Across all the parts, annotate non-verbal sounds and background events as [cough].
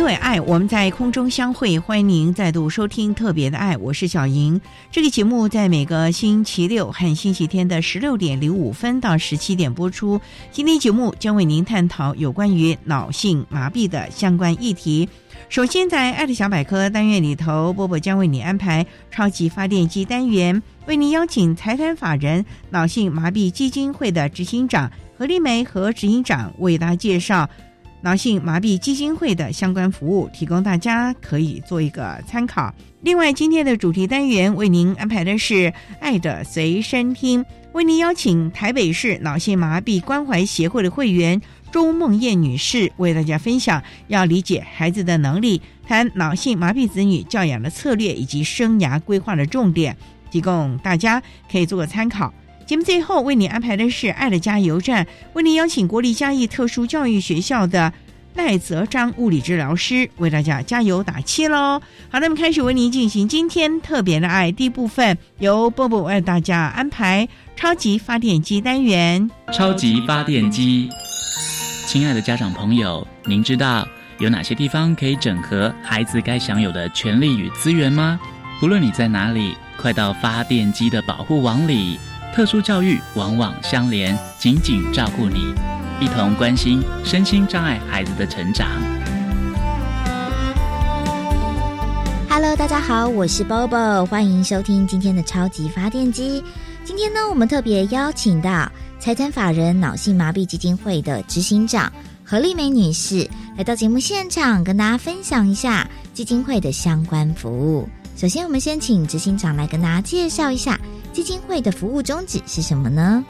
因为爱，我们在空中相会。欢迎您再度收听《特别的爱》，我是小莹。这个节目在每个星期六和星期天的十六点零五分到十七点播出。今天节目将为您探讨有关于脑性麻痹的相关议题。首先，在“爱的小百科”单元里头，波波将为你安排超级发电机单元，为您邀请财团法人脑性麻痹基金会的执行长何丽梅和执行长为大家介绍。脑性麻痹基金会的相关服务，提供大家可以做一个参考。另外，今天的主题单元为您安排的是“爱的随身听”，为您邀请台北市脑性麻痹关怀协会的会员周梦燕女士为大家分享要理解孩子的能力，谈脑性麻痹子女教养的策略以及生涯规划的重点，提供大家可以做个参考。节目最后为你安排的是“爱的加油站”，为您邀请国立嘉义特殊教育学校的赖泽章物理治疗师为大家加油打气喽。好，那么开始为您进行今天特别的爱第一部分，由波波为大家安排超级发电机单元。超级发电机，亲爱的家长朋友，您知道有哪些地方可以整合孩子该享有的权利与资源吗？无论你在哪里，快到发电机的保护网里。特殊教育往往相连，紧紧照顾你，一同关心身心障碍孩子的成长。Hello，大家好，我是 Bobo，欢迎收听今天的超级发电机。今天呢，我们特别邀请到财产法人脑性麻痹基金会的执行长何丽梅女士来到节目现场，跟大家分享一下基金会的相关服务。首先，我们先请执行长来跟大家介绍一下。基金会的服务宗旨是什么呢？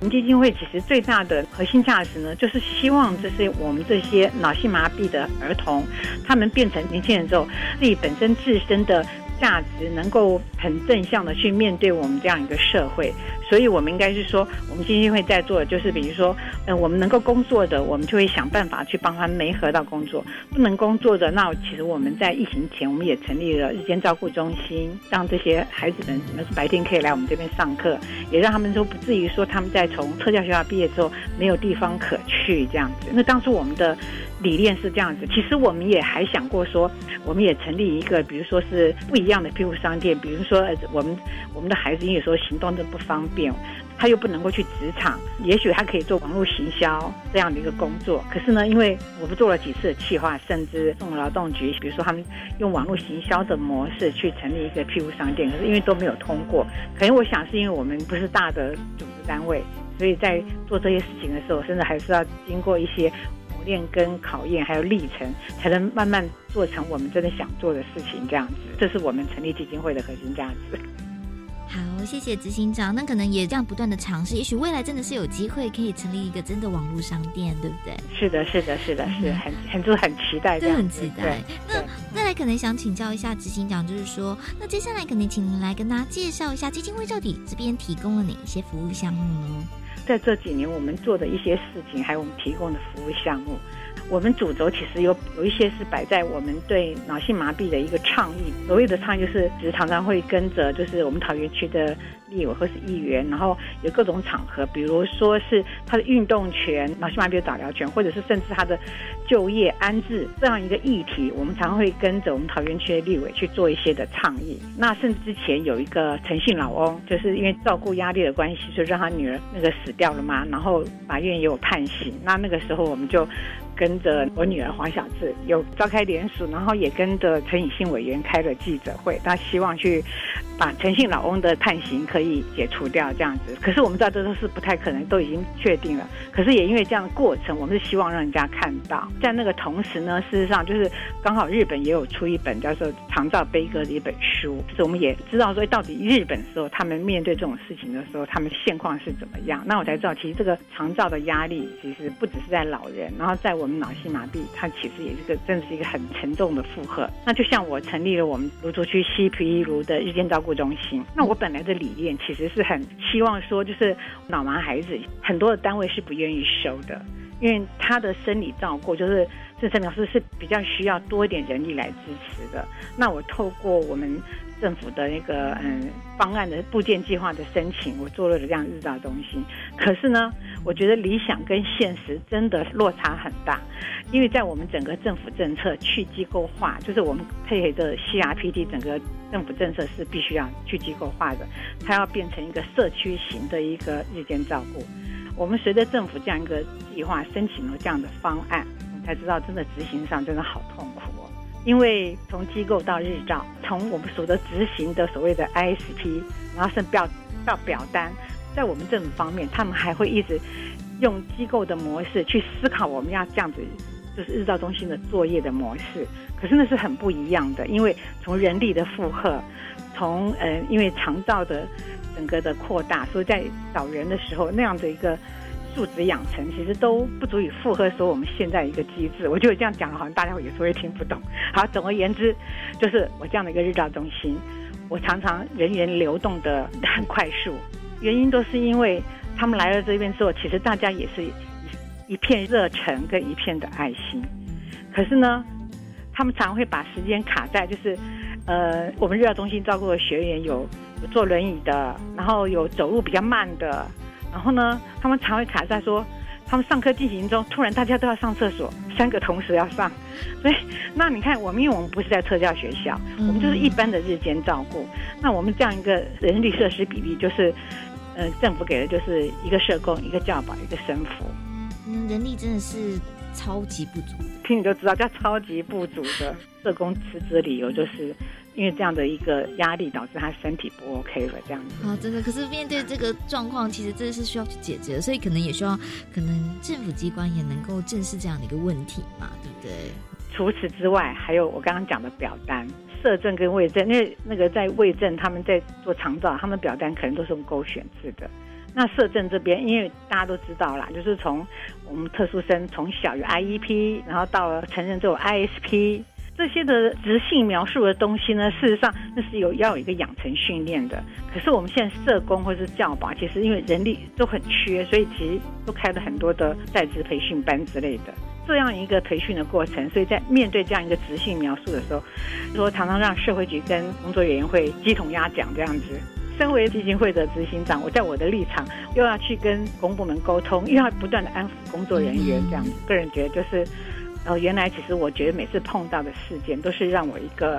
我们基金会其实最大的核心价值呢，就是希望这些我们这些脑性麻痹的儿童，他们变成年轻人之后，自己本身自身的。价值能够很正向的去面对我们这样一个社会，所以我们应该是说，我们基金会在做的就是，比如说，嗯，我们能够工作的，我们就会想办法去帮他媒合到工作；不能工作的，那其实我们在疫情前，我们也成立了日间照顾中心，让这些孩子们，们是白天可以来我们这边上课，也让他们说不至于说他们在从特教学校毕业之后没有地方可去这样子。那当初我们的。理念是这样子，其实我们也还想过说，我们也成立一个，比如说是不一样的庇护商店，比如说我们我们的孩子有时候行动都不方便，他又不能够去职场，也许他可以做网络行销这样的一个工作。可是呢，因为我们做了几次的计划，甚至送劳动局，比如说他们用网络行销的模式去成立一个庇护商店，可是因为都没有通过，可能我想是因为我们不是大的组织单位，所以在做这些事情的时候，甚至还是要经过一些磨。练跟考验还有历程，才能慢慢做成我们真的想做的事情。这样子，这是我们成立基金会的核心价值。好，谢谢执行长。那可能也这样不断的尝试，也许未来真的是有机会可以成立一个真的网络商店，对不对？是的，是的，是的，是很很就很期待，对，很期待。那再来可能想请教一下执行长，就是说，那接下来可能请您来跟大家介绍一下基金会到底这边提供了哪一些服务项目呢？在这几年，我们做的一些事情，还有我们提供的服务项目，我们主轴其实有有一些是摆在我们对脑性麻痹的一个倡议。所谓的倡议就是，只是常常会跟着就是我们桃园区的。立委或是议员，然后有各种场合，比如说是他的运动权、脑性麻痹的早疗权，或者是甚至他的就业安置这样一个议题，我们常会跟着我们桃园区的立委去做一些的倡议。那甚至之前有一个诚信老翁，就是因为照顾压力的关系，就让他女儿那个死掉了嘛，然后法院也有判刑。那那个时候我们就。跟着我女儿黄小志有召开联署，然后也跟着陈以信委员开了记者会，他希望去把诚信老翁的判刑可以解除掉这样子。可是我们知道这都是不太可能，都已经确定了。可是也因为这样的过程，我们是希望让人家看到。在那个同时呢，事实上就是刚好日本也有出一本叫做《长照悲歌》的一本书，就是我们也知道说到底日本时候他们面对这种事情的时候，他们现况是怎么样。那我才知道，其实这个长照的压力其实不只是在老人，然后在我们。脑性麻痹，它其实也是个，真的是一个很沉重的负荷。那就像我成立了我们芦竹区西皮芦的日间照顾中心，那我本来的理念其实是很希望说，就是脑麻孩子很多的单位是不愿意收的，因为他的生理照顾就是这生描述是比较需要多一点人力来支持的。那我透过我们。政府的那个嗯方案的部件计划的申请，我做了这样日照中心。可是呢，我觉得理想跟现实真的落差很大，因为在我们整个政府政策去机构化，就是我们配合的 CRPD 整个政府政策是必须要去机构化的，它要变成一个社区型的一个日间照顾。我们随着政府这样一个计划申请了这样的方案，我们才知道真的执行上真的好痛苦哦。因为从机构到日照，从我们所的执行的所谓的 ISP，然后是表到表单，在我们政府方面，他们还会一直用机构的模式去思考我们要这样子，就是日照中心的作业的模式。可是那是很不一样的，因为从人力的负荷，从呃，因为长照的整个的扩大，所以在找人的时候那样的一个。素质养成其实都不足以负荷说我们现在一个机制，我觉得这样讲好像大家有时候会听不懂。好，总而言之，就是我这样的一个日照中心，我常常人员流动的很 [laughs] 快速，原因都是因为他们来了这边之后，其实大家也是一一片热忱跟一片的爱心。可是呢，他们常会把时间卡在就是，呃，我们日照中心照顾的学员有有坐轮椅的，然后有走路比较慢的。然后呢，他们常会卡在说，他们上课进行中，突然大家都要上厕所，三个同时要上，所以那你看，我们因为我们不是在特教学校，我们就是一般的日间照顾，那我们这样一个人力设施比例，就是，呃，政府给的就是一个社工，一个教保，一个生辅，嗯，人力真的是超级不足，听你就知道叫超级不足的社工辞职理由就是。因为这样的一个压力导致他身体不 OK 了，这样子啊，真的。可是面对这个状况，其实这是需要去解决，所以可能也需要，可能政府机关也能够正视这样的一个问题嘛，对不对？除此之外，还有我刚刚讲的表单，社政跟卫政，因为那个在卫政他们在做长照，他们表单可能都是用勾选制的。那社政这边，因为大家都知道啦，就是从我们特殊生从小有 IEP，然后到了成人之后 ISP。这些的直性描述的东西呢，事实上那是有要有一个养成训练的。可是我们现在社工或是教保，其实因为人力都很缺，所以其实都开了很多的在职培训班之类的。这样一个培训的过程，所以在面对这样一个直性描述的时候，说常常让社会局跟工作委员会鸡同鸭讲这样子。身为基金会的执行长，我在我的立场又要去跟公部门沟通，又要不断的安抚工作人员这样子。个人觉得就是。呃原来其实我觉得每次碰到的事件都是让我一个，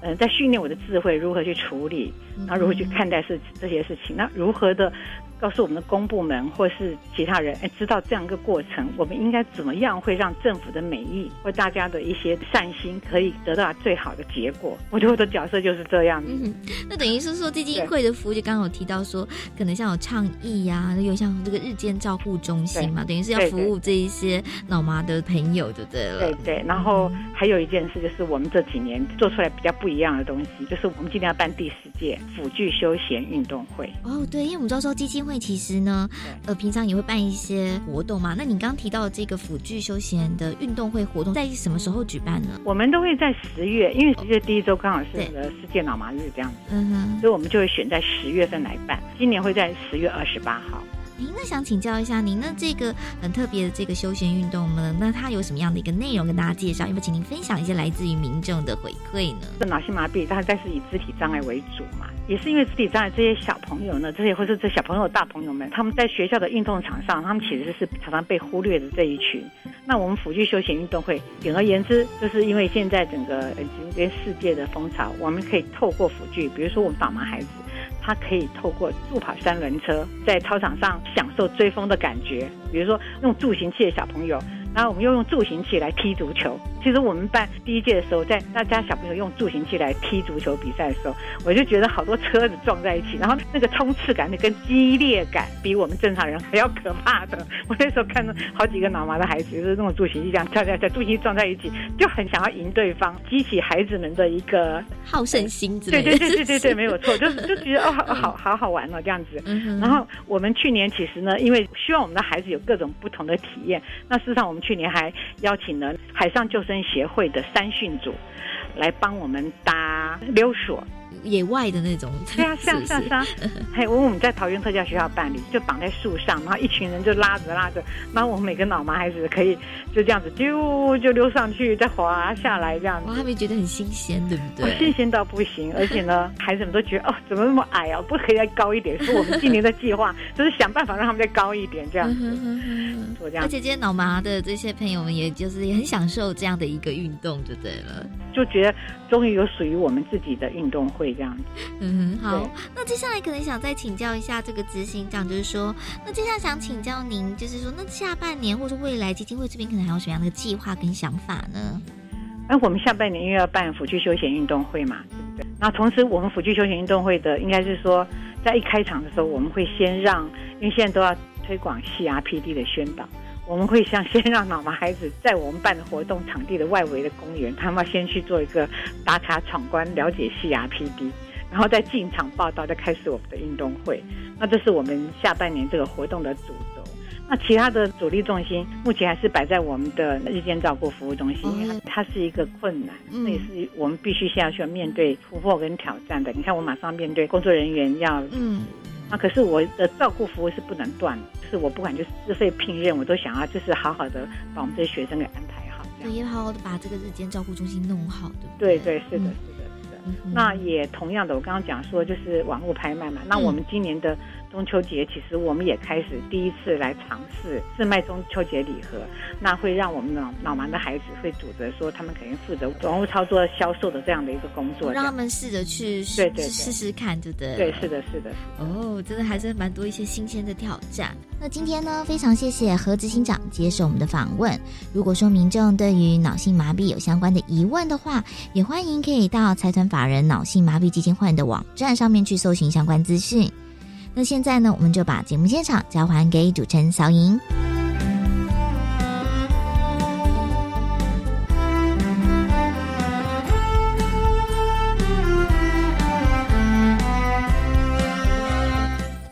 嗯，在训练我的智慧如何去处理，然后如何去看待事这些事情，那如何的。告诉我们的公部门或是其他人，哎，知道这样一个过程，我们应该怎么样会让政府的美意或大家的一些善心可以得到最好的结果？我觉得我的角色就是这样。嗯，那等于是说基金会的服务，就刚刚有提到说，可能像有倡议呀，有像这个日间照护中心嘛，等于是要服务这一些老麻的朋友，对不对了？对对。然后还有一件事，就是我们这几年做出来比较不一样的东西，就是我们今天要办第十届辅具休闲运动会。哦，对，因为我们知道说基金会。会其实呢，呃，平常也会办一些活动嘛。那你刚提到这个辅具休闲的运动会活动，在什么时候举办呢？我们都会在十月，因为十月第一周刚好是那个世界脑麻日这样子，嗯哼，所以我们就会选在十月份来办。今年会在十月二十八号。哎，那想请教一下您，那这个很特别的这个休闲运动呢，那它有什么样的一个内容跟大家介绍？要不请您分享一些来自于民众的回馈呢？这脑性麻痹，它但是以肢体障碍为主嘛，也是因为肢体障碍这些小朋友呢，这些或是这小朋友大朋友们，他们在学校的运动场上，他们其实是常常被忽略的这一群。那我们辅具休闲运动会，简而言之，就是因为现在整个今天世界的风潮，我们可以透过辅具，比如说我们导盲孩子。他可以透过助跑三轮车，在操场上享受追风的感觉。比如说，用助行器的小朋友。然后我们又用助行器来踢足球。其实我们办第一届的时候，在大家小朋友用助行器来踢足球比赛的时候，我就觉得好多车子撞在一起，然后那个冲刺感、那跟激烈感，比我们正常人还要可怕的。我那时候看到好几个脑麻的孩子，就是那种助行器这样跳跳跳，助行器撞在一起，就很想要赢对方，激起孩子们的一个好胜心之类的。对对对对对对，[laughs] 没有错，就是就觉得哦，好好好好玩哦这样子。然后我们去年其实呢，因为希望我们的孩子有各种不同的体验，那事实上我们去年还邀请了海上救生协会的三训组来帮我们搭溜索。野外的那种，对啊，[laughs] 像像像，还有 [laughs] 我们在桃园特教学校办理，就绑在树上，然后一群人就拉着拉着，然后我们每个脑麻孩子可以就这样子丢就溜上去，再滑下来这样子。哇，他们觉得很新鲜，对不对？新鲜到不行，而且呢，孩子们都觉得哦，怎么那么矮啊？不可以再高一点？是我们今年的计划，就是想办法让他们再高一点，这样子。[laughs] 我这样。而且这些脑麻的这些朋友们，也就是也很享受这样的一个运动，就对了。就觉得终于有属于我们自己的运动会这样子。嗯，好。那接下来可能想再请教一下这个执行长，就是说，那接下来想请教您，就是说，那下半年或者未来基金会这边可能还有什么样的计划跟想法呢？哎，我们下半年因为要办辅具休闲运动会嘛，对不对？那同时我们辅具休闲运动会的，应该是说，在一开场的时候，我们会先让，因为现在都要推广 CRPD 的宣导。我们会像先让脑麻孩子在我们办的活动场地的外围的公园，他们要先去做一个打卡闯关，了解 CRPD，然后再进场报道，再开始我们的运动会。那这是我们下半年这个活动的主轴。那其他的主力重心目前还是摆在我们的日间照顾服务中心，因为它是一个困难，那也是我们必须现在需要面对突破跟挑战的。你看，我马上面对工作人员要嗯。那可是我的照顾服务是不能断，是我不管就是自费聘任，我都想要就是好好的把我们这些学生给安排好，对，也好好的把这个日间照顾中心弄好，对不对？对对，是的，是的，是的。那也同样的，我刚刚讲说就是网络拍卖嘛，那我们今年的。中秋节其实我们也开始第一次来尝试是卖中秋节礼盒，那会让我们脑脑盲的孩子会组织说他们肯定负责网络操作销售的这样的一个工作，让他们试着去对对试试看，对不对？对，是的，是的。哦，真的还是蛮多一些新鲜的挑战。那今天呢，非常谢谢何执行长接受我们的访问。如果说民众对于脑性麻痹有相关的疑问的话，也欢迎可以到财团法人脑性麻痹基金会的网站上面去搜寻相关资讯。那现在呢，我们就把节目现场交还给主持人小莹。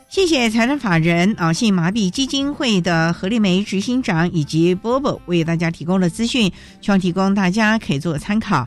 谢谢财产法人脑性麻痹基金会的何丽梅执行长以及波波为大家提供的资讯，希望提供大家可以做参考。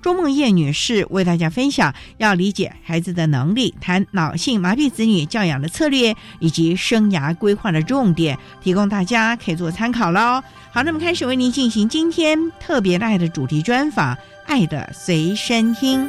钟梦燕女士为大家分享要理解孩子的能力，谈脑性麻痹子女教养的策略以及生涯规划的重点，提供大家可以做参考喽。好，那么开始为您进行今天特别的爱的主题专访，《爱的随身听》。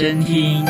真听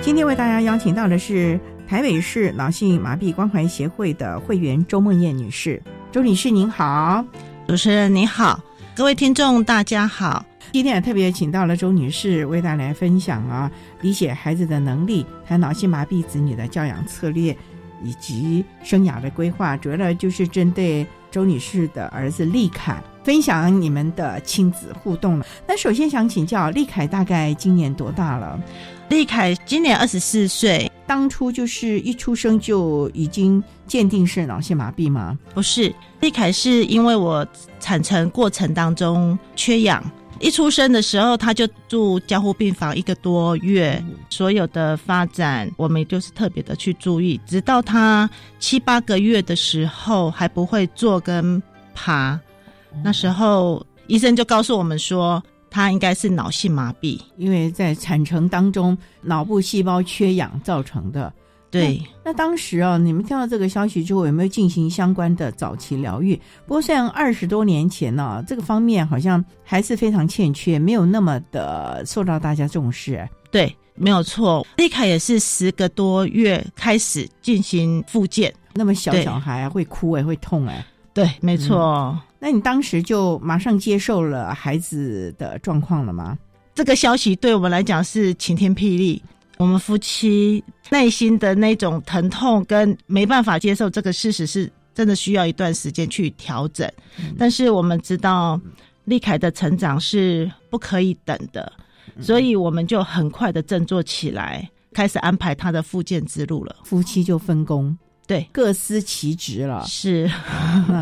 今天为大家邀请到的是台北市脑性麻痹关怀协会的会员周梦燕女士。周女士您好，主持人你好，各位听众大家好。今天也特别请到了周女士为大家来分享啊，理解孩子的能力，谈脑性麻痹子女的教养策略以及生涯的规划，主要呢就是针对周女士的儿子利凯分享你们的亲子互动了。那首先想请教，利凯大概今年多大了？利凯今年二十四岁，当初就是一出生就已经鉴定是脑性麻痹吗？不是，立凯是因为我产程过程当中缺氧。一出生的时候，他就住加护病房一个多月，所有的发展我们就是特别的去注意，直到他七八个月的时候还不会坐跟爬，那时候医生就告诉我们说他应该是脑性麻痹，因为在产程当中脑部细胞缺氧造成的。对，那当时啊，你们听到这个消息之后，有没有进行相关的早期疗愈？不过，虽然二十多年前呢，这个方面好像还是非常欠缺，没有那么的受到大家重视。对，没有错。丽凯也是十个多月开始进行复健，那么小小孩会哭哎，会痛哎。对，没错。那你当时就马上接受了孩子的状况了吗？这个消息对我们来讲是晴天霹雳。我们夫妻内心的那种疼痛跟没办法接受这个事实，是真的需要一段时间去调整。但是我们知道，立凯的成长是不可以等的，所以我们就很快的振作起来，开始安排他的复健之路了。夫妻就分工。对，各司其职了。是，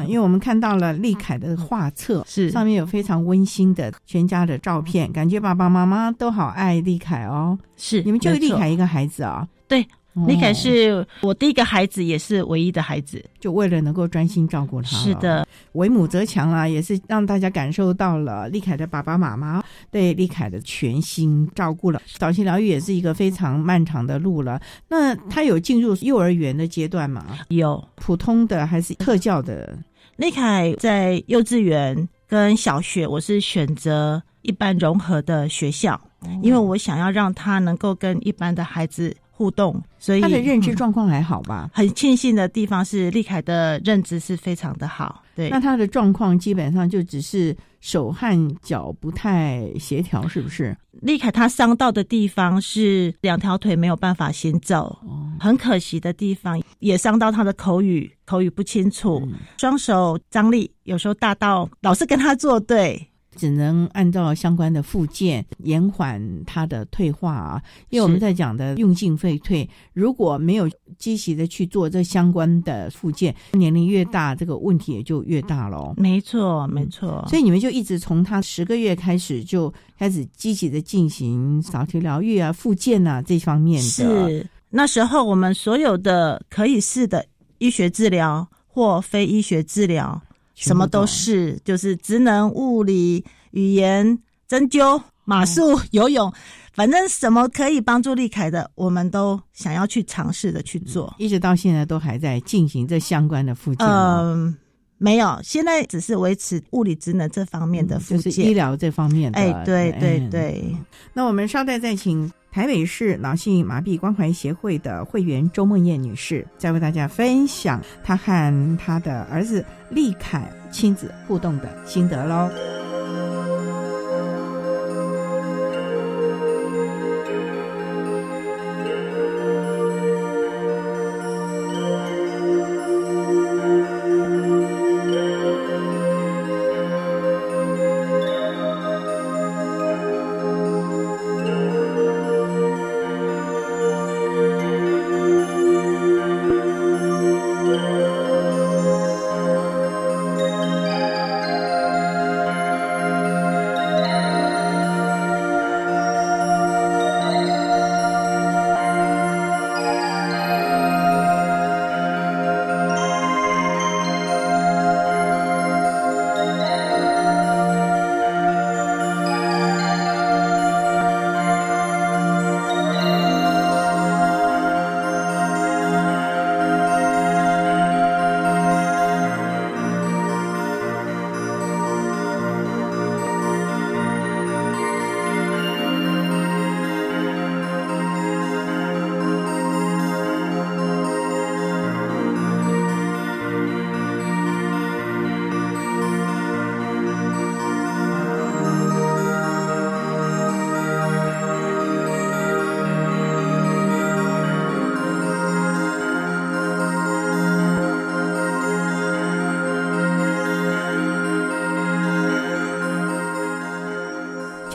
因为我们看到了丽凯的画册，[laughs] 是上面有非常温馨的全家的照片，感觉爸爸妈妈都好爱丽凯哦。是，你们就丽凯一个孩子啊？对。李凯是我第一个孩子，也是唯一的孩子，就为了能够专心照顾他。是的，为母则强啊，也是让大家感受到了李凯的爸爸妈妈对李凯的全心照顾了。早期疗愈也是一个非常漫长的路了。那他有进入幼儿园的阶段吗？有，普通的还是特教的？李凯在幼稚园跟小学，我是选择一般融合的学校，因为我想要让他能够跟一般的孩子。互动，所以他的认知状况还好吧？很庆幸的地方是，立凯的认知是非常的好。对，那他的状况基本上就只是手和脚不太协调，是不是？立凯他伤到的地方是两条腿没有办法行走，很可惜的地方，也伤到他的口语，口语不清楚，双手张力有时候大到老是跟他作对。只能按照相关的附件延缓它的退化啊，因为我们在讲的用进废退，如果没有积极的去做这相关的附件，年龄越大，这个问题也就越大喽。没错，没错。所以你们就一直从他十个月开始就开始积极的进行早期疗愈啊、附件啊这方面的。是那时候我们所有的可以试的医学治疗或非医学治疗。什么都是，就是职能、物理、语言、针灸、马术、[laughs] 游泳，反正什么可以帮助立凯的，我们都想要去尝试的去做。一直到现在都还在进行这相关的复健。嗯，没有，现在只是维持物理职能这方面的复健，医疗这方面的。哎，对对对。那我们稍待再请。台北市脑性麻痹关怀协会的会员周梦燕女士，再为大家分享她和她的儿子立凯亲子互动的心得喽。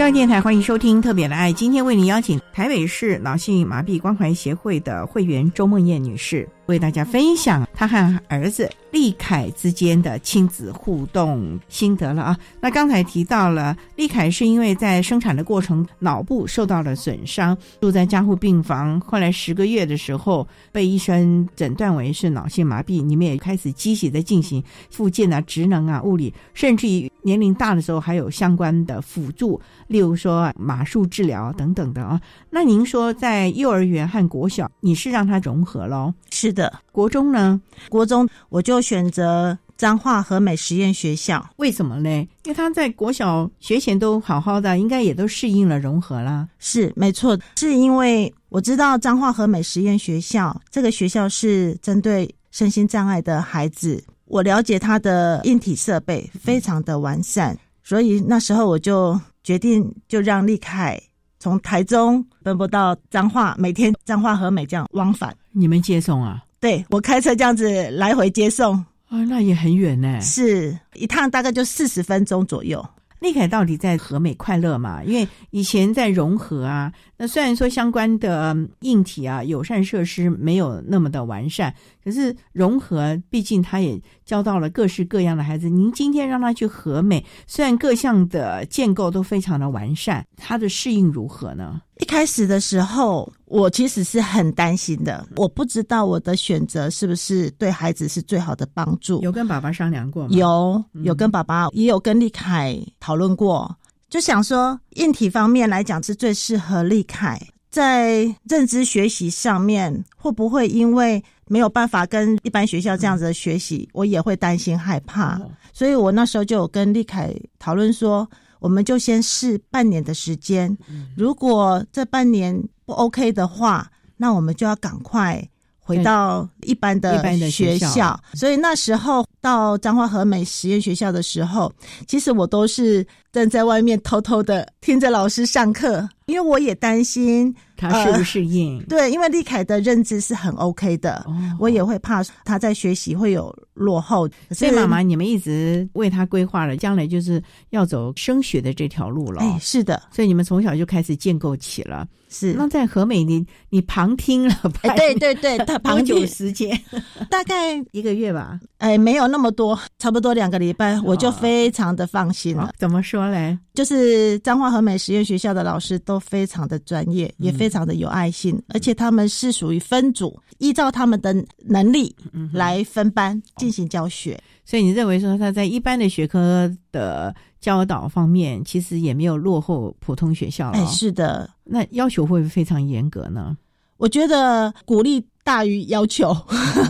教育电台欢迎收听《特别的爱》，今天为您邀请台北市脑性麻痹关怀协会的会员周梦燕女士，为大家分享她和儿子立凯之间的亲子互动心得了啊。那刚才提到了立凯是因为在生产的过程脑部受到了损伤，住在加护病房，后来十个月的时候被医生诊断为是脑性麻痹，你们也开始积极的进行复健啊、职能啊、物理，甚至于年龄大的时候还有相关的辅助。例如说马术治疗等等的啊，那您说在幼儿园和国小，你是让他融合喽？是的，国中呢？国中我就选择彰化和美实验学校，为什么嘞？因为他在国小学前都好好的，应该也都适应了融合啦。是没错，是因为我知道彰化和美实验学校这个学校是针对身心障碍的孩子，我了解他的硬体设备非常的完善，所以那时候我就。决定就让立凯从台中奔波到彰化，每天彰化和美这样往返。你们接送啊？对，我开车这样子来回接送啊，那也很远呢。是一趟大概就四十分钟左右。立凯到底在和美快乐嘛？因为以前在融合啊，那虽然说相关的硬体啊、友善设施没有那么的完善，可是融合毕竟他也教到了各式各样的孩子。您今天让他去和美，虽然各项的建构都非常的完善，他的适应如何呢？一开始的时候，我其实是很担心的。我不知道我的选择是不是对孩子是最好的帮助。有跟爸爸商量过吗？有，有跟爸爸，也有跟立凯讨论过。就想说，硬体方面来讲是最适合立凯，在认知学习上面，会不会因为没有办法跟一般学校这样子的学习，我也会担心害怕。所以我那时候就有跟立凯讨论说。我们就先试半年的时间，如果这半年不 OK 的话，那我们就要赶快回到一般的学校。所以那时候到彰化和美实验学校的时候，其实我都是站在外面偷偷的听着老师上课，因为我也担心。他适不适应？[laughs] 对，因为丽凯的认知是很 OK 的，我也会怕他在学习会有落后。所以妈妈，你们一直为他规划了将来就是要走升学的这条路了。哎，是的，所以你们从小就开始建构起了。是，那在和美，你你旁听了？哎，对对对，[laughs] 他旁久时间？[laughs] 大概一个月吧。哎，没有那么多，差不多两个礼拜，我就非常的放心了。怎么说嘞？就是彰化和美实验学校的老师都非常的专业，也非常的有爱心，而且他们是属于分组，依照他们的能力来分班进行教学。所以你认为说他在一般的学科的教导方面，其实也没有落后普通学校了。哎，是的，那要求会不会非常严格呢？我觉得鼓励大于要求，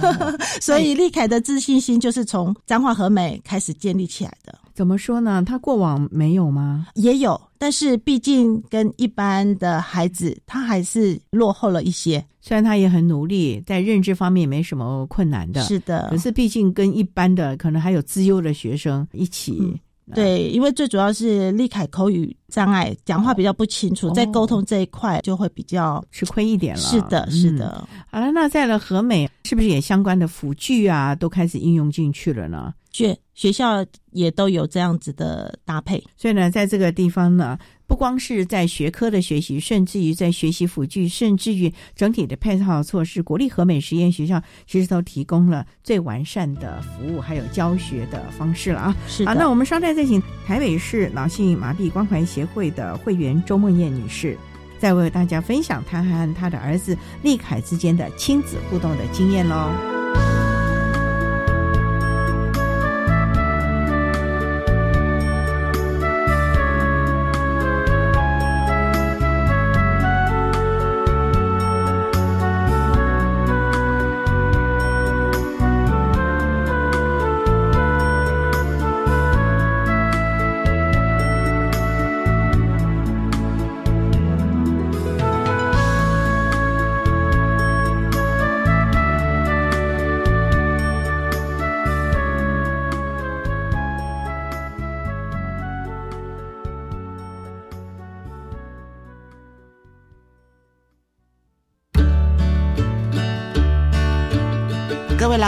[laughs] 所以立凯的自信心就是从彰化和美开始建立起来的。怎么说呢？他过往没有吗？也有，但是毕竟跟一般的孩子，他还是落后了一些。虽然他也很努力，在认知方面也没什么困难的，是的。可是毕竟跟一般的，可能还有资优的学生一起。对，因为最主要是立凯口语障碍，讲话比较不清楚，在沟通这一块就会比较吃亏一点了。是的，是的。好了，那在了和美，是不是也相关的辅具啊，都开始应用进去了呢？学学校也都有这样子的搭配，所以呢，在这个地方呢，不光是在学科的学习，甚至于在学习辅具，甚至于整体的配套措施，国立和美实验学校其实都提供了最完善的服务，还有教学的方式了啊。是好，那我们稍待再请台北市脑性麻痹关怀协会的会员周梦燕女士，再为大家分享她和她的儿子立凯之间的亲子互动的经验喽。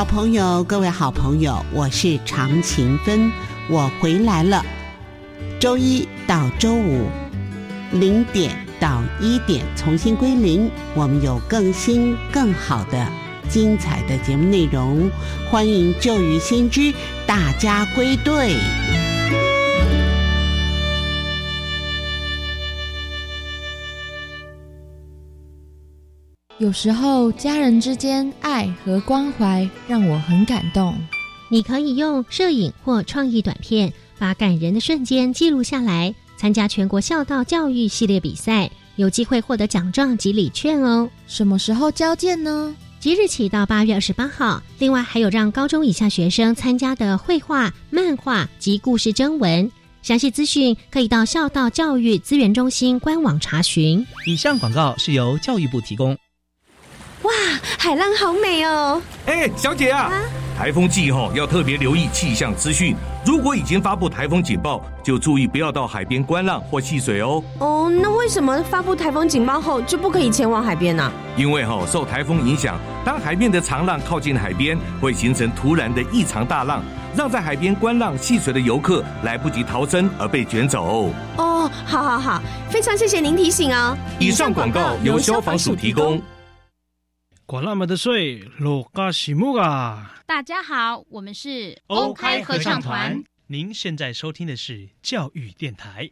老朋友，各位好朋友，我是常勤芬，我回来了。周一到周五零点到一点重新归零，我们有更新更好的精彩的节目内容，欢迎旧与新知大家归队。有时候，家人之间爱和关怀让我很感动。你可以用摄影或创意短片，把感人的瞬间记录下来。参加全国孝道教育系列比赛，有机会获得奖状及礼券哦。什么时候交件呢？即日起到八月二十八号。另外，还有让高中以下学生参加的绘画、漫画及故事征文。详细资讯可以到孝道教育资源中心官网查询。以上广告是由教育部提供。哇，海浪好美哦！哎，小姐啊，台风季后要特别留意气象资讯。如果已经发布台风警报，就注意不要到海边观浪或戏水哦。哦，那为什么发布台风警报后就不可以前往海边呢？因为哈受台风影响，当海面的长浪靠近海边，会形成突然的异常大浪，让在海边观浪戏水的游客来不及逃生而被卷走。哦，好好好，非常谢谢您提醒哦。以上广告由消防署提供。管那么的水，罗嘎西木啊！大家好，我们是 OK 合唱团。您现在收听的是教育电台。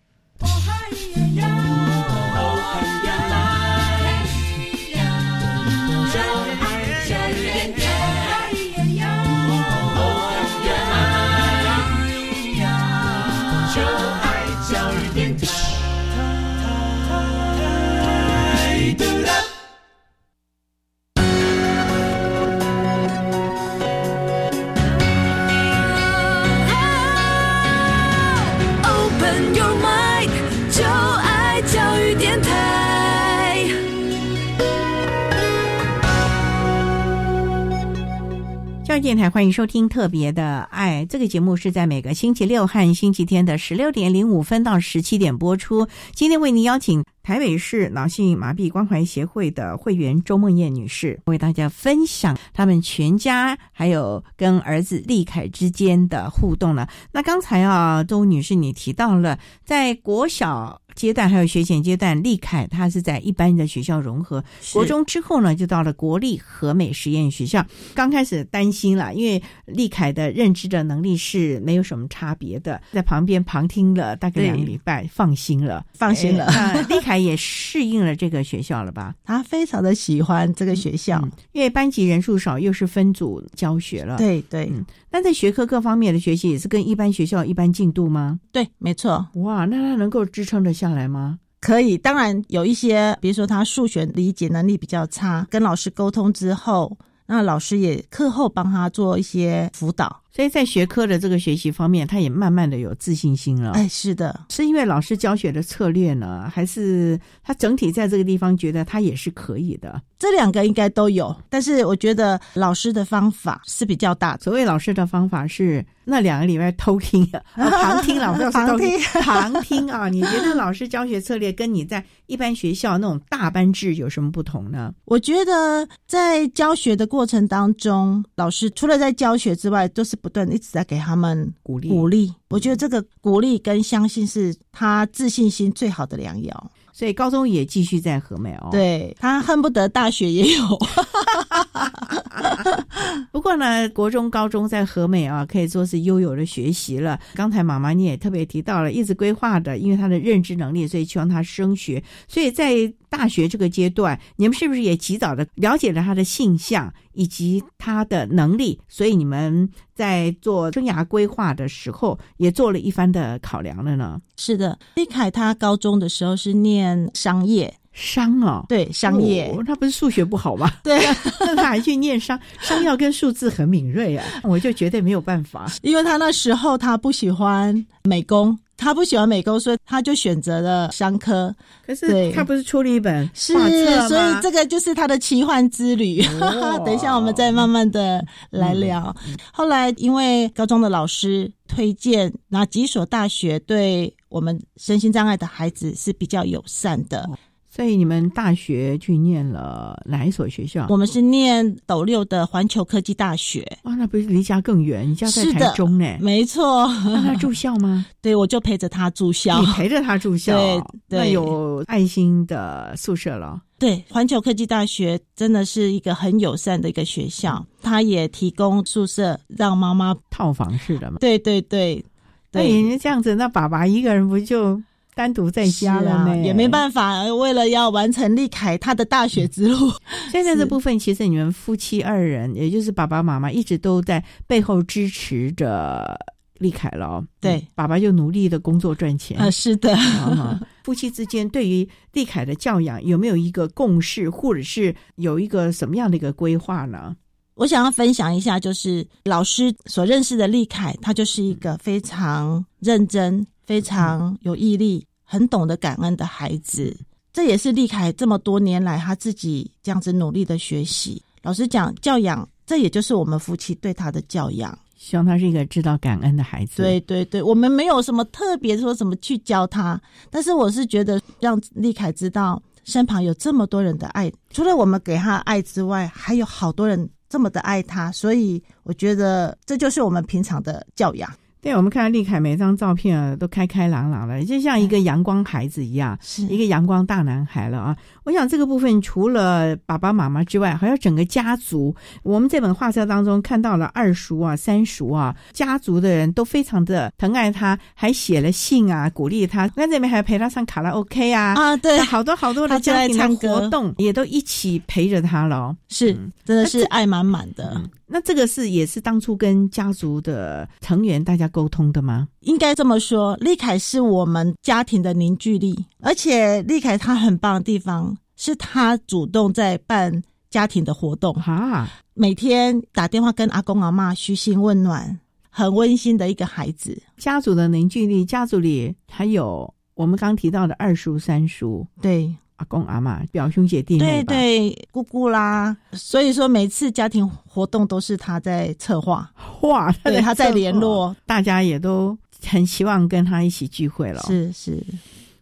教育电台欢迎收听《特别的爱》这个节目，是在每个星期六和星期天的十六点零五分到十七点播出。今天为您邀请台北市脑性麻痹关怀协会的会员周梦燕女士，为大家分享他们全家还有跟儿子立凯之间的互动了。那刚才啊，周女士你提到了在国小。阶段还有学前阶段，立凯他是在一般的学校融合，国中之后呢，就到了国立和美实验学校。刚开始担心了，因为立凯的认知的能力是没有什么差别的，在旁边旁听了大概两个礼拜，放心了，放心了。立凯也适应了这个学校了吧？[laughs] 他非常的喜欢这个学校，因为班级人数少，又是分组教学了。对对。那在学科各方面的学习也是跟一般学校一般进度吗？对，没错。哇，那他能够支撑得下来吗？可以，当然有一些，比如说他数学理解能力比较差，跟老师沟通之后，那老师也课后帮他做一些辅导。所以在学科的这个学习方面，他也慢慢的有自信心了。哎，是的，是因为老师教学的策略呢，还是他整体在这个地方觉得他也是可以的？这两个应该都有，但是我觉得老师的方法是比较大。所谓老师的方法是那两个礼拜偷听、[laughs] 旁听老师旁听，旁听啊！你觉得老师教学策略跟你在一般学校那种大班制有什么不同呢？我觉得在教学的过程当中，老师除了在教学之外，都是不断一直在给他们鼓励鼓励，我觉得这个鼓励跟相信是他自信心最好的良药。所以高中也继续在和美哦，对他恨不得大学也有。[laughs] 不过呢，国中、高中在和美啊，可以说是悠悠的学习了。刚才妈妈你也特别提到了，一直规划的，因为他的认知能力，所以希望他升学。所以在大学这个阶段，你们是不是也及早的了解了他的性向以及他的能力？所以你们在做生涯规划的时候，也做了一番的考量了呢？是的，李凯他高中的时候是念商业。商哦，对商业，他不是数学不好吗？[laughs] 对，[laughs] 那他还去念商，商要跟数字很敏锐啊，我就绝对没有办法。因为他那时候他不喜欢美工，他不喜欢美工，所以他就选择了商科。可是他不是出了一本是，所以这个就是他的奇幻之旅。[laughs] 等一下我们再慢慢的来聊。后来因为高中的老师推荐，哪几所大学对我们身心障碍的孩子是比较友善的。所以你们大学去念了哪一所学校？我们是念斗六的环球科技大学。哇，那不是离家更远？你家在台中呢？没错。让他住校吗？对，我就陪着他住校。你陪着他住校？对，那有爱心的宿舍了。对，环球科技大学真的是一个很友善的一个学校，他也提供宿舍让妈妈套房式的嘛。对对对。对，这样子，那爸爸一个人不就？单独在家了呢，也没办法。为了要完成立凯他的大学之路，[laughs] 现在这部分其实你们夫妻二人，也就是爸爸妈妈，一直都在背后支持着立凯了。对，爸爸就努力的工作赚钱。啊，是的。[laughs] 夫妻之间对于立凯的教养有没有一个共识，或者是有一个什么样的一个规划呢？我想要分享一下，就是老师所认识的立凯，他就是一个非常认真。非常有毅力、很懂得感恩的孩子，这也是立凯这么多年来他自己这样子努力的学习。老实讲，教养这也就是我们夫妻对他的教养，希望他是一个知道感恩的孩子。对对对，我们没有什么特别说怎么去教他，但是我是觉得让立凯知道身旁有这么多人的爱，除了我们给他爱之外，还有好多人这么的爱他，所以我觉得这就是我们平常的教养。对，我们看到丽凯每张照片啊，都开开朗朗的，就像一个阳光孩子一样，是一个阳光大男孩了啊！我想这个部分除了爸爸妈妈之外，还有整个家族。我们这本画册当中看到了二叔啊、三叔啊，家族的人都非常的疼爱他，还写了信啊，鼓励他。那这边还陪他上卡拉 OK 啊，啊，对，好多好多的家庭的活动也都一起陪着他了，是，真的是爱满满的。那这个是也是当初跟家族的成员大家沟通的吗？应该这么说，立凯是我们家庭的凝聚力，而且立凯他很棒的地方是他主动在办家庭的活动哈，每天打电话跟阿公阿妈嘘寒问暖，很温馨的一个孩子。家族的凝聚力，家族里还有我们刚提到的二叔三叔，对。阿公阿妈、表兄姐弟妹，对对，姑姑啦。所以说，每次家庭活动都是他在策划，哇，对，他在联络，大家也都很希望跟他一起聚会了。是是，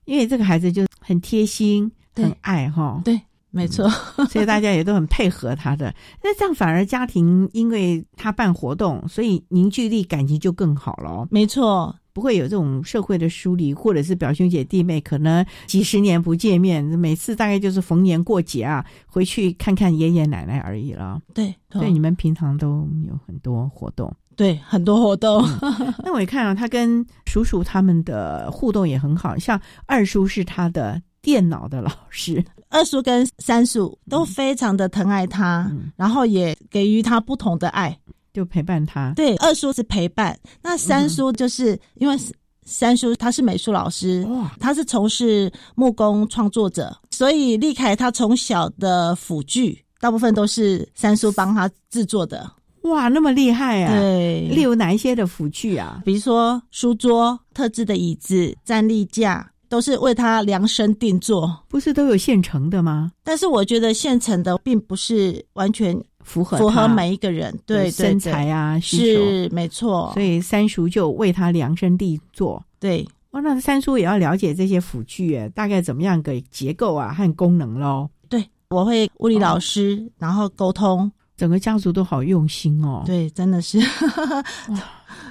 因为这个孩子就很贴心、很爱哈。对，没错，所以大家也都很配合他的。[laughs] 那这样反而家庭，因为他办活动，所以凝聚力、感情就更好了。没错。不会有这种社会的疏离，或者是表兄姐弟妹可能几十年不见面，每次大概就是逢年过节啊，回去看看爷爷奶奶而已了。对，所以你们平常都有很多活动，对，很多活动。[laughs] 那我也看啊，他跟叔叔他们的互动也很好，像二叔是他的电脑的老师，二叔跟三叔都非常的疼爱他，然后也给予他不同的爱。就陪伴他，对，二叔是陪伴，那三叔就是因为三叔他是美术老师，他是从事木工创作者，所以立凯他从小的辅具大部分都是三叔帮他制作的。哇，那么厉害啊！对，例如哪一些的辅具啊？比如说书桌、特制的椅子、站立架，都是为他量身定做。不是都有现成的吗？但是我觉得现成的并不是完全。符合符合每一个人对身材啊，是没错。所以三叔就为他量身定做。对，哇，那三叔也要了解这些辅具，大概怎么样个结构啊和功能喽？对，我会物理老师，然后沟通，整个家族都好用心哦。对，真的是。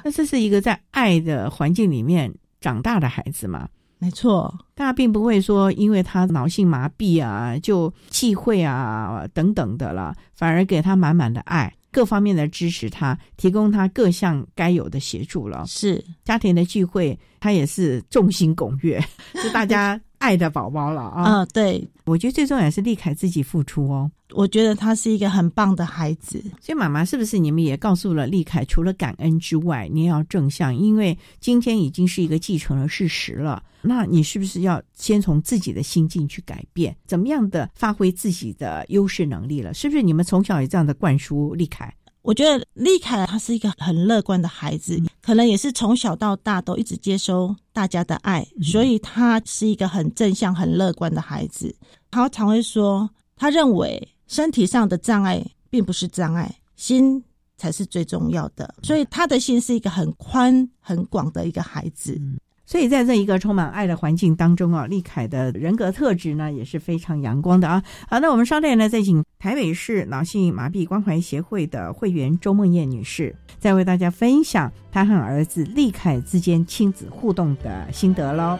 那这是一个在爱的环境里面长大的孩子嘛？没错，大家并不会说因为他脑性麻痹啊，就忌讳啊等等的了，反而给他满满的爱，各方面的支持他，提供他各项该有的协助了。是家庭的聚会，他也是众星拱月，[laughs] 是大家爱的宝宝了啊。嗯，对，我觉得最重要是立凯自己付出哦。我觉得他是一个很棒的孩子，所以妈妈是不是你们也告诉了立凯，除了感恩之外，你也要正向，因为今天已经是一个继承的事实了。那你是不是要先从自己的心境去改变，怎么样的发挥自己的优势能力了？是不是你们从小也这样的灌输立凯？我觉得立凯他是一个很乐观的孩子，可能也是从小到大都一直接收大家的爱，所以他是一个很正向、很乐观的孩子。他常会说，他认为。身体上的障碍并不是障碍，心才是最重要的。所以他的心是一个很宽很广的一个孩子。所以在这一个充满爱的环境当中啊，立凯的人格特质呢也是非常阳光的啊。好，那我们稍待呢，再请台北市脑性麻痹关怀协会的会员周梦燕女士，再为大家分享她和儿子立凯之间亲子互动的心得喽。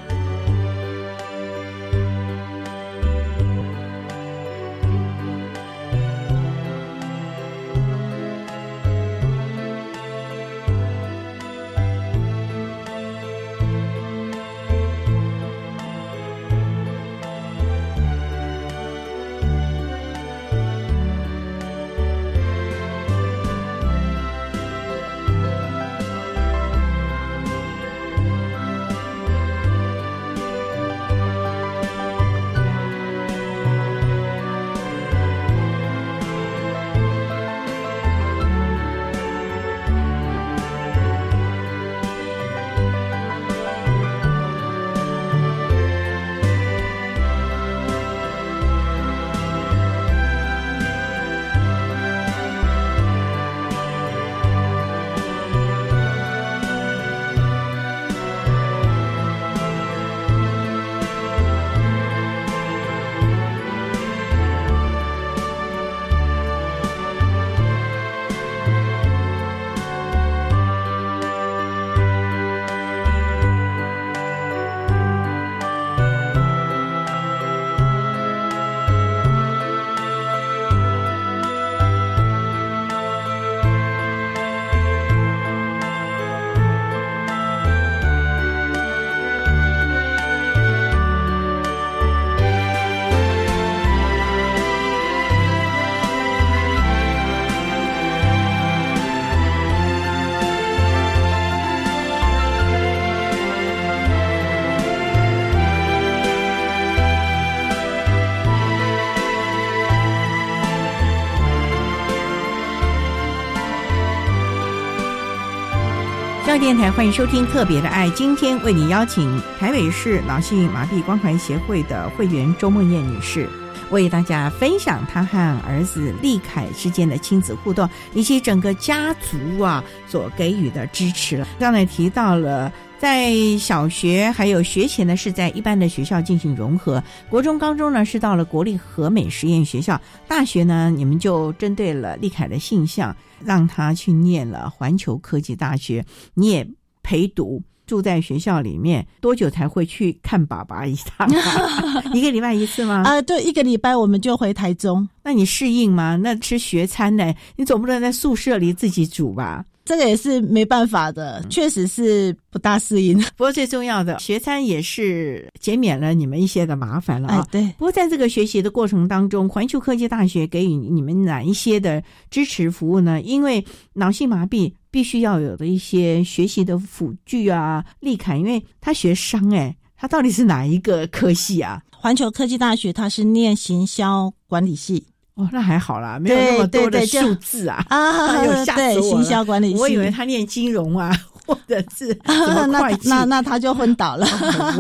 电台欢迎收听《特别的爱》，今天为你邀请台北市脑性麻痹关怀协会的会员周梦燕女士，为大家分享他和儿子利凯之间的亲子互动，以及整个家族啊所给予的支持了。刚才提到了。在小学还有学前呢，是在一般的学校进行融合；国中、高中呢是到了国立和美实验学校；大学呢，你们就针对了利凯的性向，让他去念了环球科技大学。你也陪读，住在学校里面，多久才会去看爸爸一趟？[laughs] 一个礼拜一次吗？啊，对，一个礼拜我们就回台中。那你适应吗？那吃学餐呢？你总不能在宿舍里自己煮吧？这个也是没办法的，确实是不大适应。[laughs] 不过最重要的，学餐也是减免了你们一些的麻烦了啊。对。不过在这个学习的过程当中，环球科技大学给予你们哪一些的支持服务呢？因为脑性麻痹必须要有的一些学习的辅具啊。立凯，因为他学商，哎，他到底是哪一个科系啊？环球科技大学他是念行销管理系。哦，那还好啦，没有那么多的数字啊 [laughs] 啊！[laughs] 有吓死我了，我以为他念金融啊，[laughs] 或者是什么会计，那那他就昏倒了，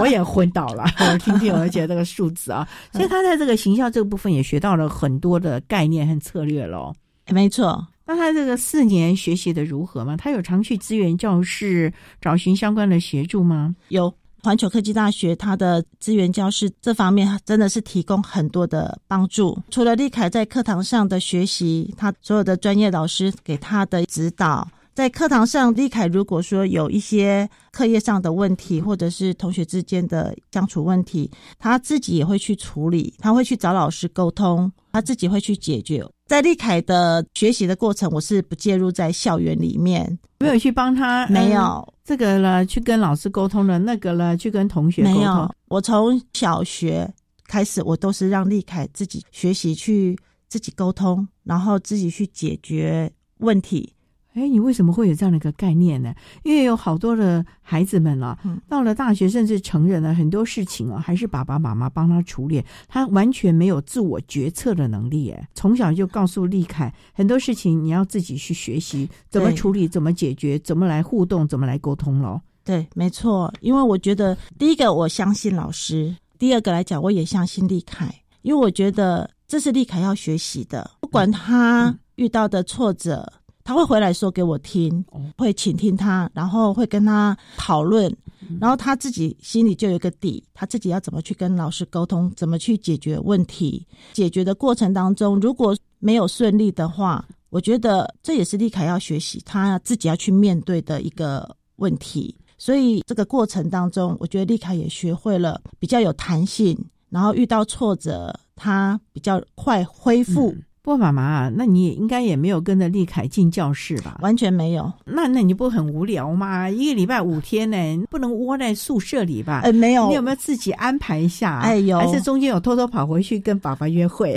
我也昏倒了。我听听，而且这个数字啊，所以他在这个行销这个部分也学到了很多的概念和策略喽。没错，那他这个四年学习的如何吗？他有常去资源教室找寻相关的协助吗？有。环球科技大学，它的资源教室这方面真的是提供很多的帮助。除了立凯在课堂上的学习，他所有的专业老师给他的指导，在课堂上，立凯如果说有一些课业上的问题，或者是同学之间的相处问题，他自己也会去处理，他会去找老师沟通，他自己会去解决。在立凯的学习的过程，我是不介入在校园里面，没有去帮他，没有这个了，去跟老师沟通了，那个了，去跟同学沟通。我从小学开始，我都是让立凯自己学习，去自己沟通，然后自己去解决问题。哎，你为什么会有这样的一个概念呢？因为有好多的孩子们啊，到了大学甚至成人了，很多事情啊，还是爸爸妈妈帮他处理，他完全没有自我决策的能力。哎，从小就告诉立凯，很多事情你要自己去学习，怎么处理，怎么解决，怎么来互动，怎么来沟通咯。对，没错。因为我觉得，第一个我相信老师，第二个来讲，我也相信立凯，因为我觉得这是立凯要学习的，不管他遇到的挫折。他会回来说给我听，会倾听他，然后会跟他讨论，然后他自己心里就有一个底，他自己要怎么去跟老师沟通，怎么去解决问题。解决的过程当中，如果没有顺利的话，我觉得这也是丽凯要学习，他自己要去面对的一个问题。所以这个过程当中，我觉得丽凯也学会了比较有弹性，然后遇到挫折，他比较快恢复。不过妈妈，那你应该也没有跟着丽凯进教室吧？完全没有。那那你不很无聊吗？一个礼拜五天呢，不能窝在宿舍里吧？呃，没有。你有没有自己安排一下？哎，呦。还是中间有偷偷跑回去跟爸爸约会？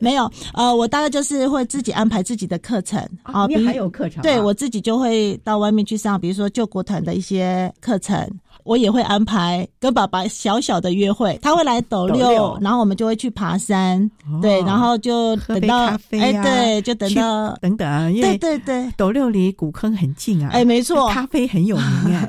没有。呃，我大概就是会自己安排自己的课程啊。你还有课程？对我自己就会到外面去上，比如说救国团的一些课程。我也会安排跟爸爸小小的约会，他会来斗六，然后我们就会去爬山，对，然后就等到哎，对，就等到等等，因为对对对，斗六离古坑很近啊，哎，没错，咖啡很有名哎，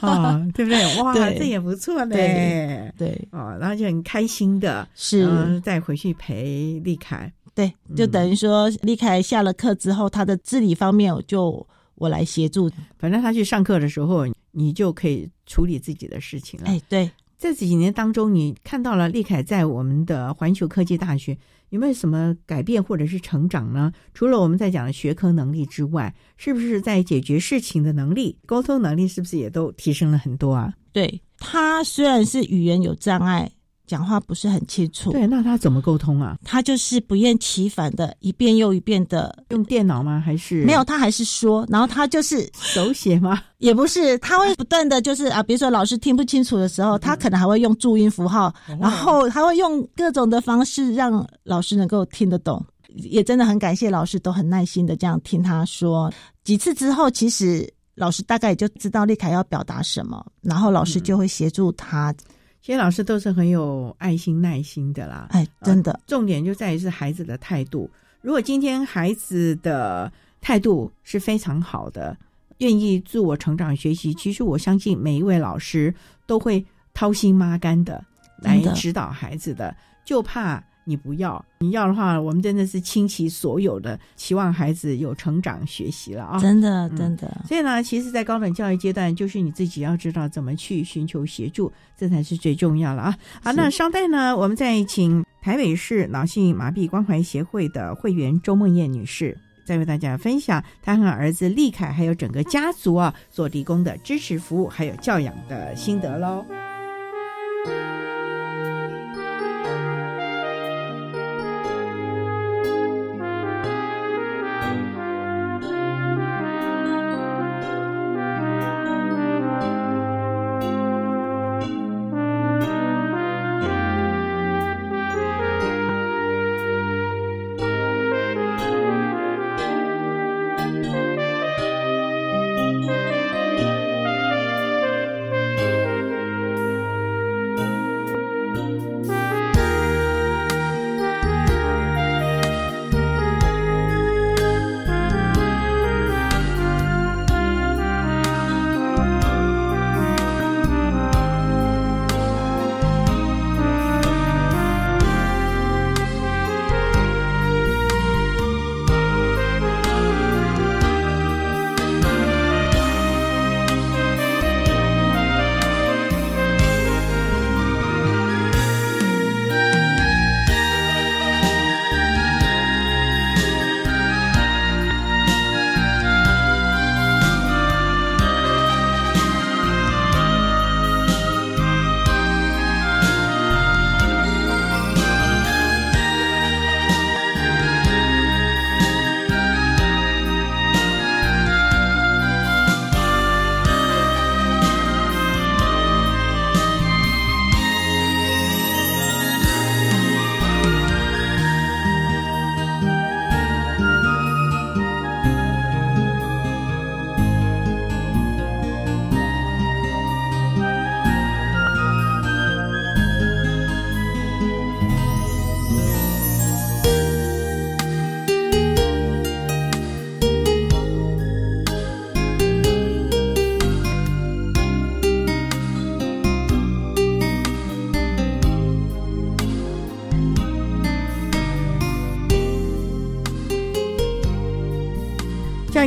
啊，[laughs] 对不对？哇，这也不错嘞，对，哦，然后就很开心的，是。再回去陪丽凯，对，就等于说丽凯下了课之后，他的自理方面我就我来协助，反正他去上课的时候。你就可以处理自己的事情了。哎，对，在这几年当中，你看到了立凯在我们的环球科技大学有没有什么改变或者是成长呢？除了我们在讲的学科能力之外，是不是在解决事情的能力、沟通能力，是不是也都提升了很多啊？对他虽然是语言有障碍。讲话不是很清楚，对，那他怎么沟通啊？他就是不厌其烦的，一遍又一遍的用电脑吗？还是没有？他还是说，然后他就是手写吗？也不是，他会不断的就是啊，比如说老师听不清楚的时候，他可能还会用注音符号，然后他会用各种的方式让老师能够听得懂。也真的很感谢老师，都很耐心的这样听他说几次之后，其实老师大概也就知道丽凯要表达什么，然后老师就会协助他。其实老师都是很有爱心、耐心的啦。哎，真的，重点就在于是孩子的态度。如果今天孩子的态度是非常好的，愿意自我成长学习，其实我相信每一位老师都会掏心挖肝的来指导孩子的，就怕。你不要，你要的话，我们真的是倾其所有的，期望孩子有成长学习了啊！真的，真的。所以呢，其实，在高等教育阶段，就是你自己要知道怎么去寻求协助，这才是最重要了啊！好，那稍待呢，我们再请台北市脑性麻痹关怀协会的会员周梦燕女士，再为大家分享她和儿子立凯还有整个家族啊所提供的支持服务还有教养的心得喽。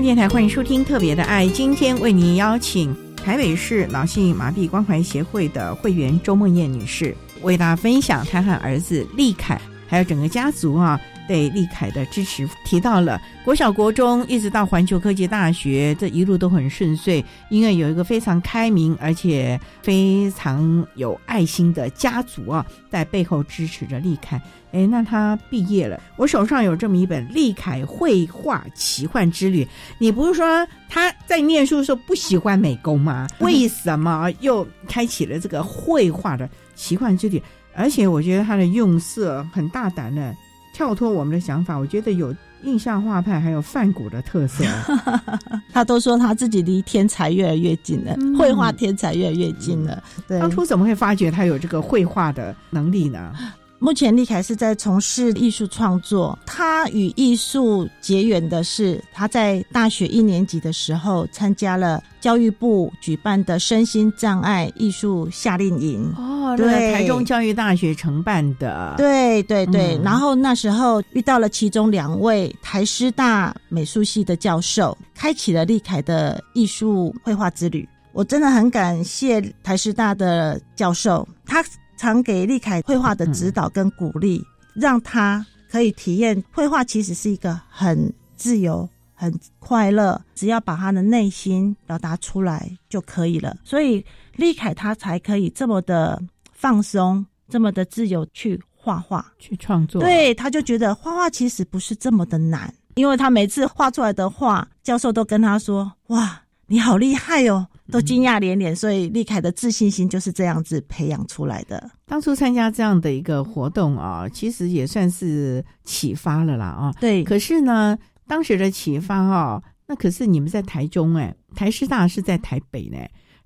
电台欢迎收听《特别的爱》，今天为您邀请台北市脑性麻痹关怀协会的会员周梦燕女士，为大家分享她和儿子立凯，还有整个家族啊对立凯的支持。提到了国小、国中，一直到环球科技大学，这一路都很顺遂，因为有一个非常开明而且非常有爱心的家族啊，在背后支持着立凯。哎，那他毕业了。我手上有这么一本《立凯绘画奇幻之旅》。你不是说他在念书的时候不喜欢美工吗？为什么又开启了这个绘画的奇幻之旅？而且我觉得他的用色很大胆的，跳脱我们的想法。我觉得有印象画派，还有梵谷的特色。[laughs] 他都说他自己离天才越来越近了，绘画天才越来越近了。对，当初怎么会发觉他有这个绘画的能力呢？目前立凯是在从事艺术创作。他与艺术结缘的是，他在大学一年级的时候参加了教育部举办的身心障碍艺术夏令营。哦，对，台中教育大学承办的。对对对，然后那时候遇到了其中两位台师大美术系的教授，开启了立凯的艺术绘画之旅。我真的很感谢台师大的教授，他。常给立凯绘画的指导跟鼓励，让他可以体验绘画其实是一个很自由、很快乐，只要把他的内心表达出来就可以了。所以立凯他才可以这么的放松，这么的自由去画画、去创作。对，他就觉得画画其实不是这么的难，因为他每次画出来的画，教授都跟他说：“哇，你好厉害哦。”都惊讶连连，所以立凯的自信心就是这样子培养出来的。当初参加这样的一个活动啊，其实也算是启发了啦啊。对，可是呢，当时的启发啊，那可是你们在台中哎，台师大是在台北呢，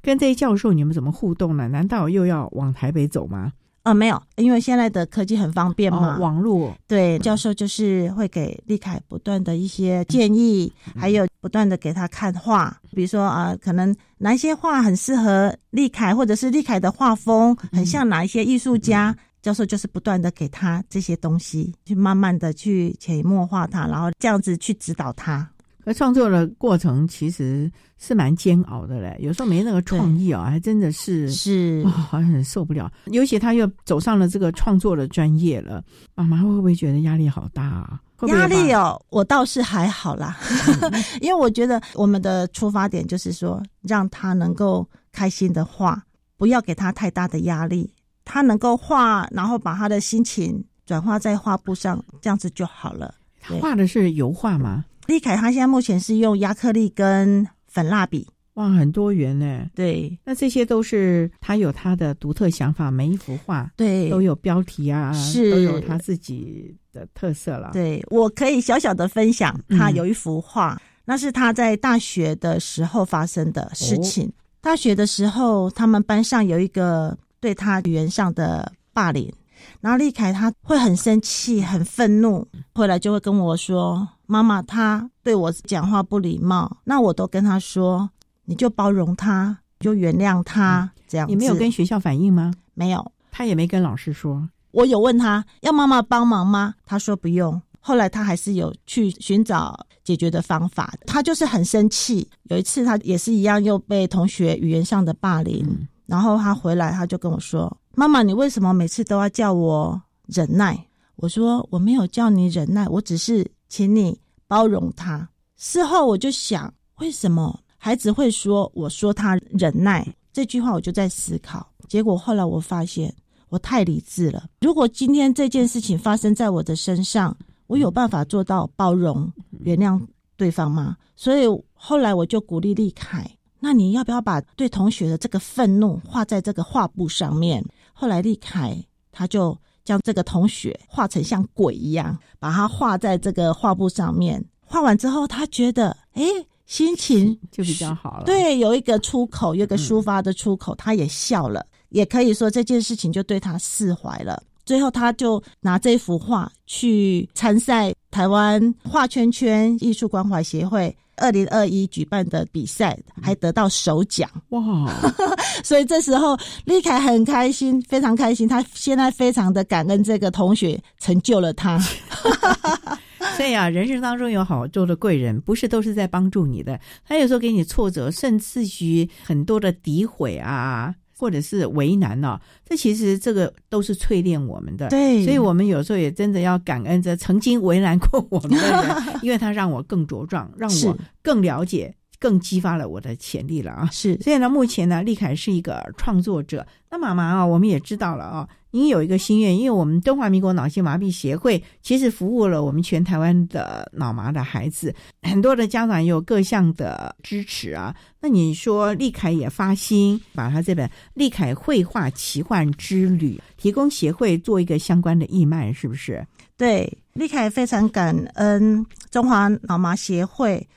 跟这些教授你们怎么互动呢？难道又要往台北走吗？啊，没有，因为现在的科技很方便嘛，网络对教授就是会给立凯不断的一些建议，还有不断的给他看画，比如说啊，可能哪一些画很适合立凯，或者是立凯的画风很像哪一些艺术家，教授就是不断的给他这些东西，去慢慢的去潜移默化他，然后这样子去指导他。那创作的过程其实是蛮煎熬的嘞，有时候没那个创意啊，还真的是是好像很受不了。尤其他又走上了这个创作的专业了，妈妈会不会觉得压力好大啊？压力哦，我倒是还好啦，[laughs] 因为我觉得我们的出发点就是说，让他能够开心的画，不要给他太大的压力，他能够画，然后把他的心情转化在画布上，这样子就好了。他画的是油画吗？立凯他现在目前是用亚克力跟粉蜡笔，哇，很多元呢。对，那这些都是他有他的独特想法，每一幅画对都有标题啊，是都有他自己的特色了。对我可以小小的分享，他有一幅画，那是他在大学的时候发生的事情。大学的时候，他们班上有一个对他语言上的霸凌。然后立凯他会很生气、很愤怒，回来就会跟我说：“妈妈，他对我讲话不礼貌。”那我都跟他说：“你就包容他，就原谅他。”这样。你没有跟学校反映吗？[laughs] 没有，他也没跟老师说。我有问他要妈妈帮忙吗？他说不用。后来他还是有去寻找解决的方法。他就是很生气。有一次他也是一样，又被同学语言上的霸凌。然后他回来，他就跟我说。妈妈，你为什么每次都要叫我忍耐？我说我没有叫你忍耐，我只是请你包容他。事后我就想，为什么孩子会说我说他忍耐这句话？我就在思考。结果后来我发现，我太理智了。如果今天这件事情发生在我的身上，我有办法做到包容、原谅对方吗？所以后来我就鼓励立凯，那你要不要把对同学的这个愤怒画在这个画布上面？后来立凯他就将这个同学画成像鬼一样，把他画在这个画布上面。画完之后，他觉得哎，心情就比较好了。对，有一个出口，有一个抒发的出口，他也笑了。也可以说这件事情就对他释怀了。最后，他就拿这幅画去参赛台湾画圈圈艺术关怀协会。二零二一举办的比赛还得到首奖哇！[laughs] 所以这时候立凯很开心，非常开心。他现在非常的感恩这个同学成就了他。[laughs] 所以啊，人生当中有好多的贵人，不是都是在帮助你的，他有时候给你挫折，甚至于很多的诋毁啊。或者是为难哦，这其实这个都是淬炼我们的。对，所以我们有时候也真的要感恩这曾经为难过我们的人，[laughs] 因为他让我更茁壮，让我更了解。更激发了我的潜力了啊！是，所以呢，目前呢，立凯是一个创作者。那妈妈啊，我们也知道了啊，您有一个心愿，因为我们中华民国脑性麻痹协会其实服务了我们全台湾的脑麻的孩子，很多的家长有各项的支持啊。那你说，立凯也发心把他这本《立凯绘画奇幻之旅》提供协会做一个相关的义卖，是不是？对，立凯非常感恩中华脑麻协会。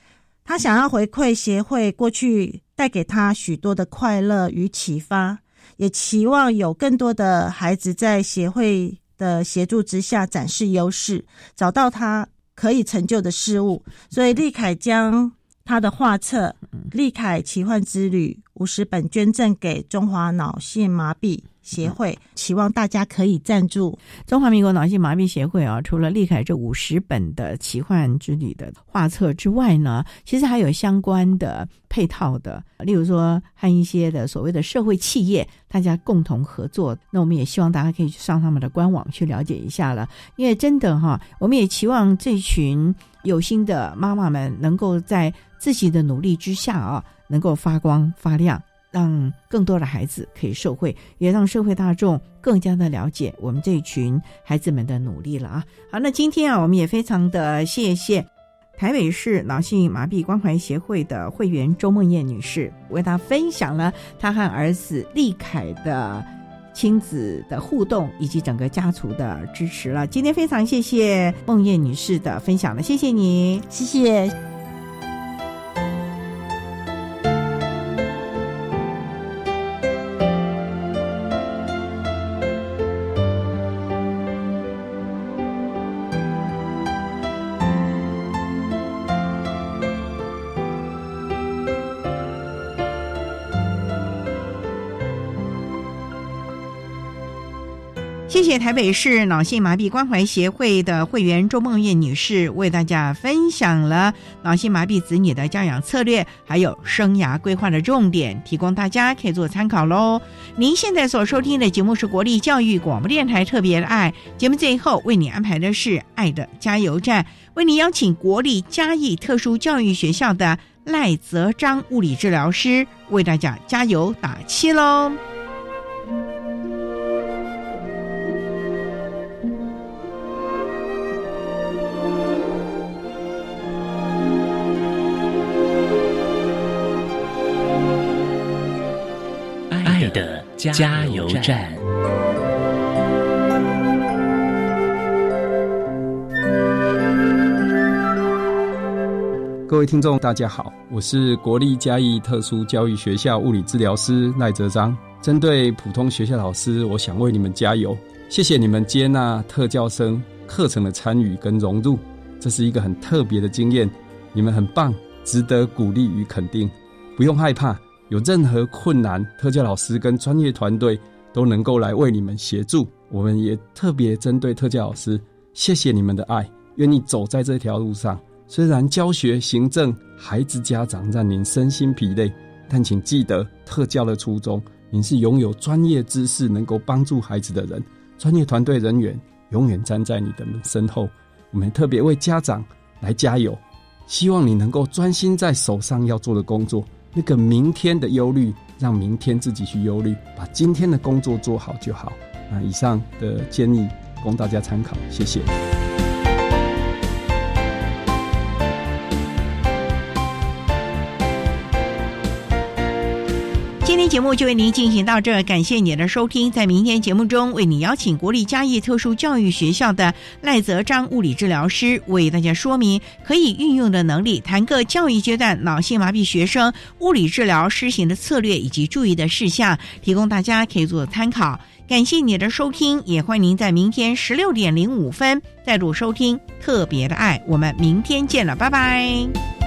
他想要回馈协会过去带给他许多的快乐与启发，也期望有更多的孩子在协会的协助之下展示优势，找到他可以成就的事物。所以，立凯将他的画册《立凯奇幻之旅》五十本捐赠给中华脑性麻痹。协会期望大家可以赞助中华民国脑性麻痹协会啊。除了立凯这五十本的奇幻之旅的画册之外呢，其实还有相关的配套的，例如说和一些的所谓的社会企业，大家共同合作。那我们也希望大家可以去上他们的官网去了解一下了。因为真的哈，我们也期望这群有心的妈妈们能够在自己的努力之下啊，能够发光发亮。让更多的孩子可以受惠，也让社会大众更加的了解我们这群孩子们的努力了啊！好，那今天啊，我们也非常的谢谢台北市脑性麻痹关怀协会的会员周梦燕女士，为她分享了她和儿子立凯的亲子的互动以及整个家族的支持了。今天非常谢谢梦燕女士的分享了，谢谢你，谢谢。谢谢台北市脑性麻痹关怀协会的会员周梦燕女士为大家分享了脑性麻痹子女的教养策略，还有生涯规划的重点，提供大家可以做参考喽。您现在所收听的节目是国立教育广播电台特别的爱节目，最后为你安排的是爱的加油站，为你邀请国立嘉义特殊教育学校的赖泽章物理治疗师为大家加油打气喽。加油站。各位听众，大家好，我是国立嘉义特殊教育学校物理治疗师赖哲章。针对普通学校老师，我想为你们加油。谢谢你们接纳特教生课程的参与跟融入，这是一个很特别的经验。你们很棒，值得鼓励与肯定。不用害怕。有任何困难，特教老师跟专业团队都能够来为你们协助。我们也特别针对特教老师，谢谢你们的爱，愿意走在这条路上。虽然教学、行政、孩子、家长让您身心疲累，但请记得特教的初衷，您是拥有专业知识，能够帮助孩子的人。专业团队人员永远站在你的身后。我们特别为家长来加油，希望你能够专心在手上要做的工作。那个明天的忧虑，让明天自己去忧虑，把今天的工作做好就好。那以上的建议供大家参考，谢谢。节目就为您进行到这，感谢你的收听。在明天节目中，为你邀请国立嘉义特殊教育学校的赖泽章物理治疗师为大家说明可以运用的能力，谈个教育阶段脑性麻痹学生物理治疗施行的策略以及注意的事项，提供大家可以做参考。感谢你的收听，也欢迎您在明天十六点零五分再度收听特别的爱。我们明天见了，拜拜。